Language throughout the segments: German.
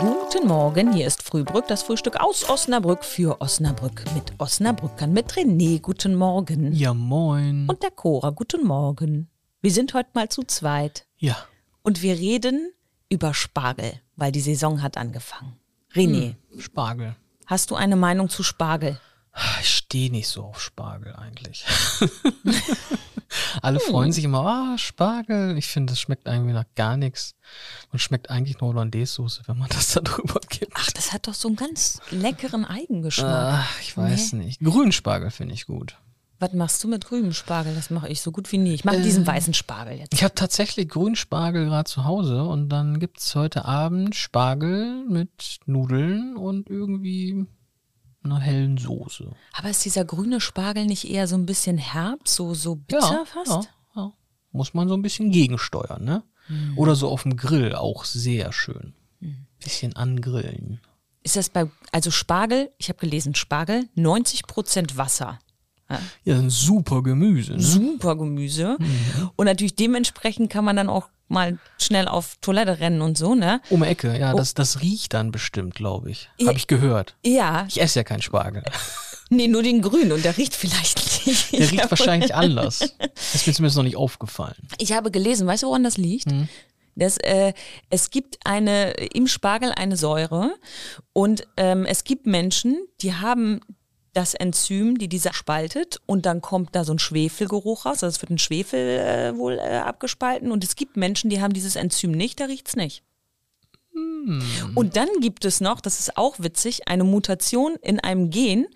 Guten Morgen, hier ist Frühbrück, das Frühstück aus Osnabrück für Osnabrück mit Osnabrückern, mit René. Guten Morgen. Ja, moin. Und der Cora, guten Morgen. Wir sind heute mal zu zweit ja. und wir reden über Spargel, weil die Saison hat angefangen. René, Spargel. hast du eine Meinung zu Spargel? Ich stehe nicht so auf Spargel eigentlich. Alle freuen sich immer, ah, Spargel. Ich finde, das schmeckt irgendwie nach gar nichts. Und schmeckt eigentlich nur Hollandaise-Soße, wenn man das da drüber gibt. Ach, das hat doch so einen ganz leckeren Eigengeschmack. Ach, ich weiß nicht. Grünspargel finde ich gut. Was machst du mit grünem Spargel? Das mache ich so gut wie nie. Ich mache diesen Äh. weißen Spargel jetzt. Ich habe tatsächlich Grünspargel gerade zu Hause und dann gibt's heute Abend Spargel mit Nudeln und irgendwie einer hellen Soße. Aber ist dieser grüne Spargel nicht eher so ein bisschen herb, so, so bitter fast? Ja, ja. Muss man so ein bisschen gegensteuern, ne? Oder so auf dem Grill auch sehr schön. Bisschen angrillen. Ist das bei, also Spargel, ich habe gelesen, Spargel, 90% Wasser. Ja, ein super Gemüse, ne? Super Gemüse. Und natürlich dementsprechend kann man dann auch mal schnell auf Toilette rennen und so, ne? Um Ecke, ja, das, das riecht dann bestimmt, glaube ich. Habe ich gehört. Ja, Ich esse ja keinen Spargel. nee, nur den grünen und der riecht vielleicht nicht. Der riecht wahrscheinlich anders. Das ist mir zumindest noch nicht aufgefallen. Ich habe gelesen, weißt du, woran das liegt? Das, äh, es gibt eine im Spargel eine Säure und ähm, es gibt Menschen, die haben das Enzym, die diese spaltet und dann kommt da so ein Schwefelgeruch raus. Also es wird ein Schwefel äh, wohl äh, abgespalten und es gibt Menschen, die haben dieses Enzym nicht, da riecht's nicht. Und dann gibt es noch, das ist auch witzig, eine Mutation in einem Gen,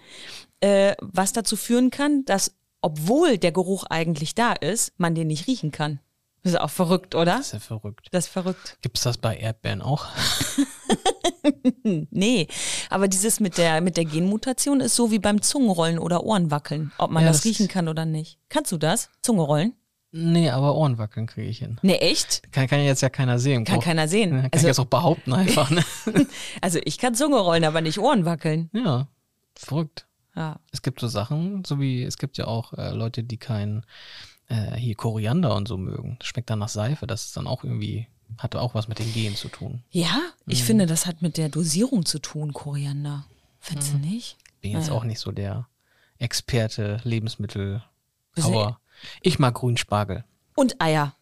äh, was dazu führen kann, dass obwohl der Geruch eigentlich da ist, man den nicht riechen kann. Das ist auch verrückt, oder? Das ist ja verrückt. Das ist verrückt. Gibt's das bei Erdbeeren auch? Nee, aber dieses mit der, mit der Genmutation ist so wie beim Zungenrollen oder Ohrenwackeln, ob man Ja, das das- riechen kann oder nicht. Kannst du das? Zungenrollen? Nee, aber Ohrenwackeln kriege ich hin. Nee, echt? Kann, kann jetzt ja keiner sehen. Kann keiner sehen. Kann Also- ich jetzt auch behaupten einfach, ne? Also ich kann Zungenrollen, aber nicht Ohrenwackeln. ja, verrückt. Ja. Es gibt so Sachen, so wie es gibt ja auch äh, Leute, die kein äh, hier Koriander und so mögen. Das schmeckt dann nach Seife. Das ist dann auch irgendwie, hat auch was mit den Genen zu tun. Ja, ich Mhm. finde, das hat mit der Dosierung zu tun, Koriander. Findest Mhm. du nicht? Bin jetzt ja. auch nicht so der Experte Lebensmittel. Aber ich mag Grünspargel. Und Eier.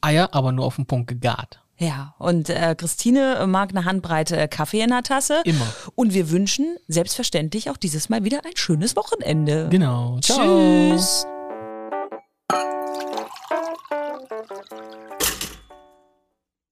Eier, aber nur auf den Punkt gegart. Ja, und äh, Christine mag eine Handbreite äh, Kaffee in der Tasse. Immer. Und wir wünschen selbstverständlich auch dieses Mal wieder ein schönes Wochenende. Genau. Ciao. Tschüss.